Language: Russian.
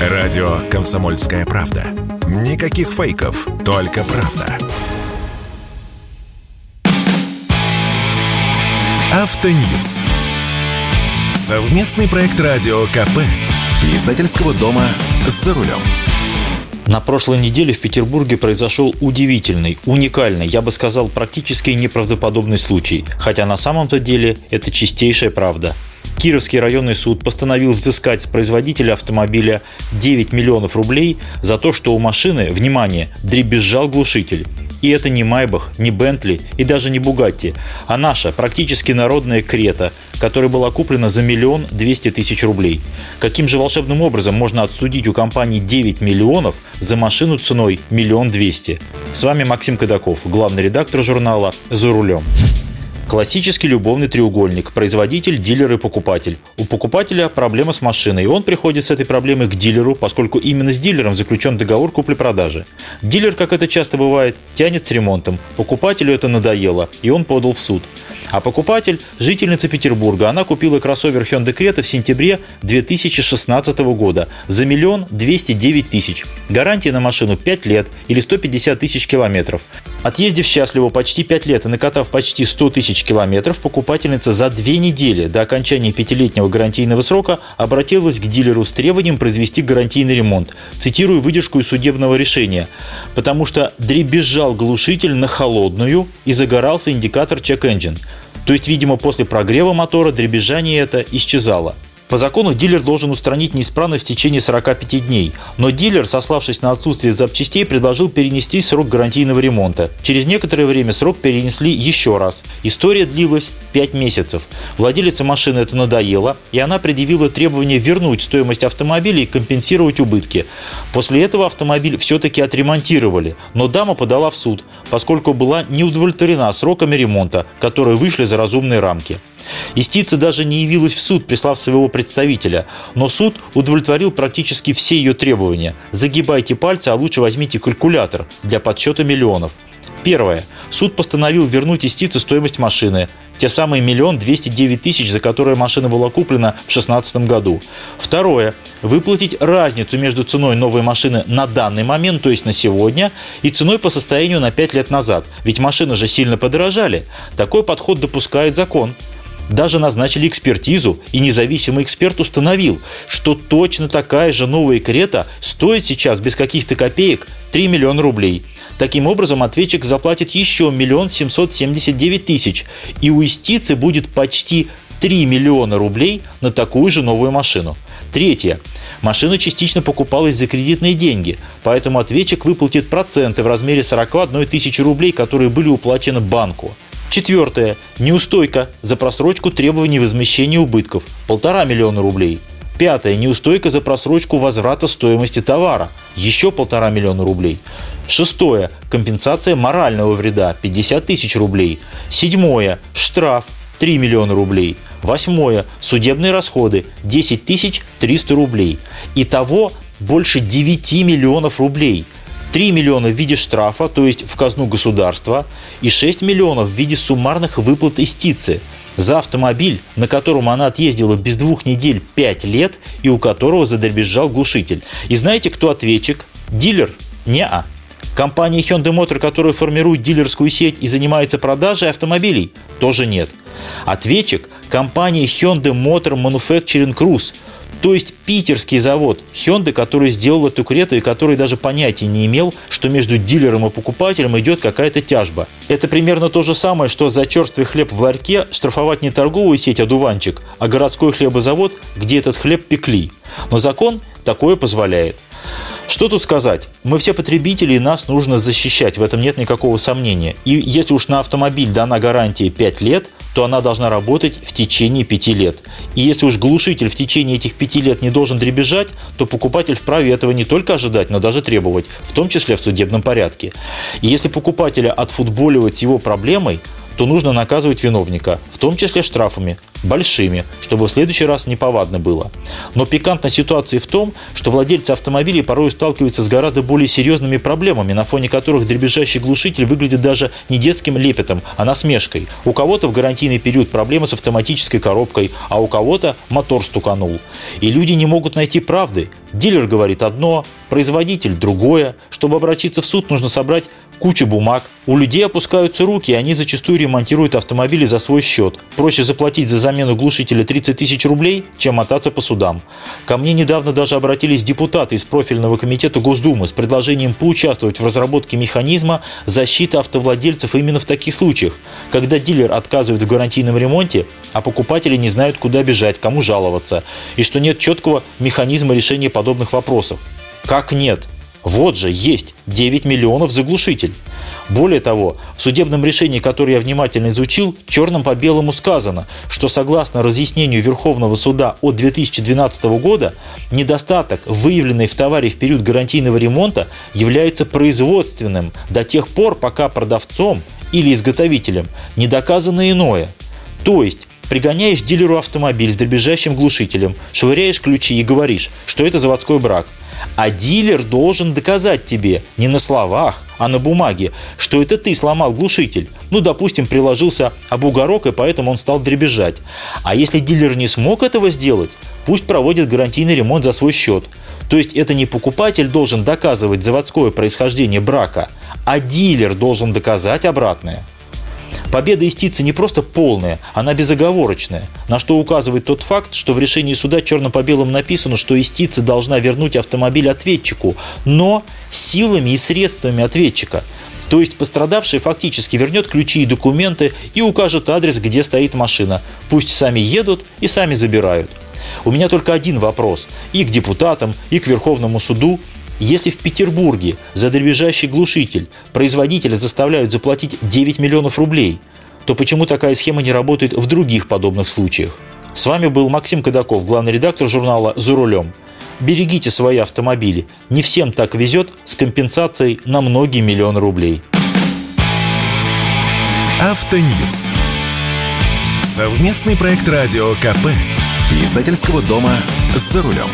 Радио «Комсомольская правда». Никаких фейков, только правда. Автоньюз. Совместный проект радио КП. Издательского дома «За рулем». На прошлой неделе в Петербурге произошел удивительный, уникальный, я бы сказал, практически неправдоподобный случай, хотя на самом-то деле это чистейшая правда. Кировский районный суд постановил взыскать с производителя автомобиля 9 миллионов рублей за то, что у машины, внимание, дребезжал глушитель. И это не Майбах, не Бентли и даже не Бугатти, а наша, практически народная Крета, которая была куплена за миллион двести тысяч рублей. Каким же волшебным образом можно отсудить у компании 9 миллионов за машину ценой миллион двести? С вами Максим Кадаков, главный редактор журнала «За рулем». Классический любовный треугольник. Производитель, дилер и покупатель. У покупателя проблема с машиной, и он приходит с этой проблемой к дилеру, поскольку именно с дилером заключен договор купли-продажи. Дилер, как это часто бывает, тянет с ремонтом. Покупателю это надоело, и он подал в суд. А покупатель – жительница Петербурга. Она купила кроссовер Hyundai Creta в сентябре 2016 года за миллион двести девять тысяч. Гарантия на машину 5 лет или 150 тысяч километров. Отъездив счастливо почти 5 лет и накатав почти 100 тысяч километров, покупательница за две недели до окончания пятилетнего гарантийного срока обратилась к дилеру с требованием произвести гарантийный ремонт. Цитирую выдержку из судебного решения. «Потому что дребезжал глушитель на холодную и загорался индикатор check engine. То есть, видимо, после прогрева мотора дребезжание это исчезало. По закону дилер должен устранить неисправность в течение 45 дней, но дилер, сославшись на отсутствие запчастей, предложил перенести срок гарантийного ремонта. Через некоторое время срок перенесли еще раз. История длилась 5 месяцев. Владелице машины это надоело, и она предъявила требование вернуть стоимость автомобиля и компенсировать убытки. После этого автомобиль все-таки отремонтировали, но дама подала в суд, поскольку была не удовлетворена сроками ремонта, которые вышли за разумные рамки. Истица даже не явилась в суд, прислав своего представителя, но суд удовлетворил практически все ее требования. Загибайте пальцы, а лучше возьмите калькулятор для подсчета миллионов. Первое. Суд постановил вернуть истице стоимость машины. Те самые миллион двести девять тысяч, за которые машина была куплена в 2016 году. Второе. Выплатить разницу между ценой новой машины на данный момент, то есть на сегодня, и ценой по состоянию на 5 лет назад. Ведь машины же сильно подорожали. Такой подход допускает закон. Даже назначили экспертизу, и независимый эксперт установил, что точно такая же новая Крета стоит сейчас без каких-то копеек 3 миллиона рублей. Таким образом, ответчик заплатит еще миллион семьсот семьдесят девять тысяч, и у истицы будет почти 3 миллиона рублей на такую же новую машину. Третье. Машина частично покупалась за кредитные деньги, поэтому ответчик выплатит проценты в размере 41 тысячи рублей, которые были уплачены банку. Четвертое. Неустойка за просрочку требований возмещения убытков – полтора миллиона рублей. Пятое. Неустойка за просрочку возврата стоимости товара – еще полтора миллиона рублей. Шестое. Компенсация морального вреда – 50 тысяч рублей. Седьмое. Штраф – 3 миллиона рублей. Восьмое. Судебные расходы – 10 тысяч 300 рублей. Итого больше 9 миллионов рублей – 3 миллиона в виде штрафа, то есть в казну государства, и 6 миллионов в виде суммарных выплат истицы за автомобиль, на котором она отъездила без двух недель 5 лет и у которого задребезжал глушитель. И знаете, кто ответчик? Дилер? Не-а. Компания Hyundai Motor, которая формирует дилерскую сеть и занимается продажей автомобилей? Тоже нет. Ответчик – компания Hyundai Motor Manufacturing Cruise – то есть питерский завод Hyundai, который сделал эту крету и который даже понятия не имел, что между дилером и покупателем идет какая-то тяжба. Это примерно то же самое, что за черствый хлеб в ларьке штрафовать не торговую сеть «Одуванчик», а городской хлебозавод, где этот хлеб пекли. Но закон такое позволяет. Что тут сказать? Мы все потребители, и нас нужно защищать, в этом нет никакого сомнения. И если уж на автомобиль дана гарантия 5 лет, то она должна работать в течение 5 лет. И если уж глушитель в течение этих 5 лет не должен дребезжать, то покупатель вправе этого не только ожидать, но даже требовать, в том числе в судебном порядке. И если покупателя отфутболивать его проблемой, то нужно наказывать виновника, в том числе штрафами. Большими, чтобы в следующий раз неповадно было. Но пикантная ситуация в том, что владельцы автомобилей порой сталкиваются с гораздо более серьезными проблемами, на фоне которых дребезжащий глушитель выглядит даже не детским лепетом, а насмешкой. У кого-то в гарантийный период проблемы с автоматической коробкой, а у кого-то мотор стуканул. И люди не могут найти правды. Дилер говорит одно, производитель другое. Чтобы обратиться в суд, нужно собрать куча бумаг. У людей опускаются руки, и они зачастую ремонтируют автомобили за свой счет. Проще заплатить за замену глушителя 30 тысяч рублей, чем мотаться по судам. Ко мне недавно даже обратились депутаты из профильного комитета Госдумы с предложением поучаствовать в разработке механизма защиты автовладельцев именно в таких случаях, когда дилер отказывает в гарантийном ремонте, а покупатели не знают, куда бежать, кому жаловаться, и что нет четкого механизма решения подобных вопросов. Как нет? Вот же есть 9 миллионов заглушитель. Более того, в судебном решении, которое я внимательно изучил, черным по белому сказано, что согласно разъяснению Верховного суда от 2012 года, недостаток, выявленный в товаре в период гарантийного ремонта, является производственным до тех пор, пока продавцом или изготовителем не доказано иное. То есть пригоняешь дилеру автомобиль с дребезжащим глушителем, швыряешь ключи и говоришь, что это заводской брак – а дилер должен доказать тебе не на словах, а на бумаге, что это ты сломал глушитель. Ну, допустим, приложился об угорок, и поэтому он стал дребезжать. А если дилер не смог этого сделать, пусть проводит гарантийный ремонт за свой счет. То есть это не покупатель должен доказывать заводское происхождение брака, а дилер должен доказать обратное. Победа истицы не просто полная, она безоговорочная, на что указывает тот факт, что в решении суда черно по белому написано, что истица должна вернуть автомобиль ответчику, но силами и средствами ответчика. То есть пострадавший фактически вернет ключи и документы и укажет адрес, где стоит машина. Пусть сами едут и сами забирают. У меня только один вопрос и к депутатам, и к Верховному суду. Если в Петербурге за дребезжащий глушитель производителя заставляют заплатить 9 миллионов рублей, то почему такая схема не работает в других подобных случаях? С вами был Максим Кадаков, главный редактор журнала «За рулем». Берегите свои автомобили. Не всем так везет с компенсацией на многие миллионы рублей. Автоньюз. Совместный проект радио КП. Издательского дома «За рулем».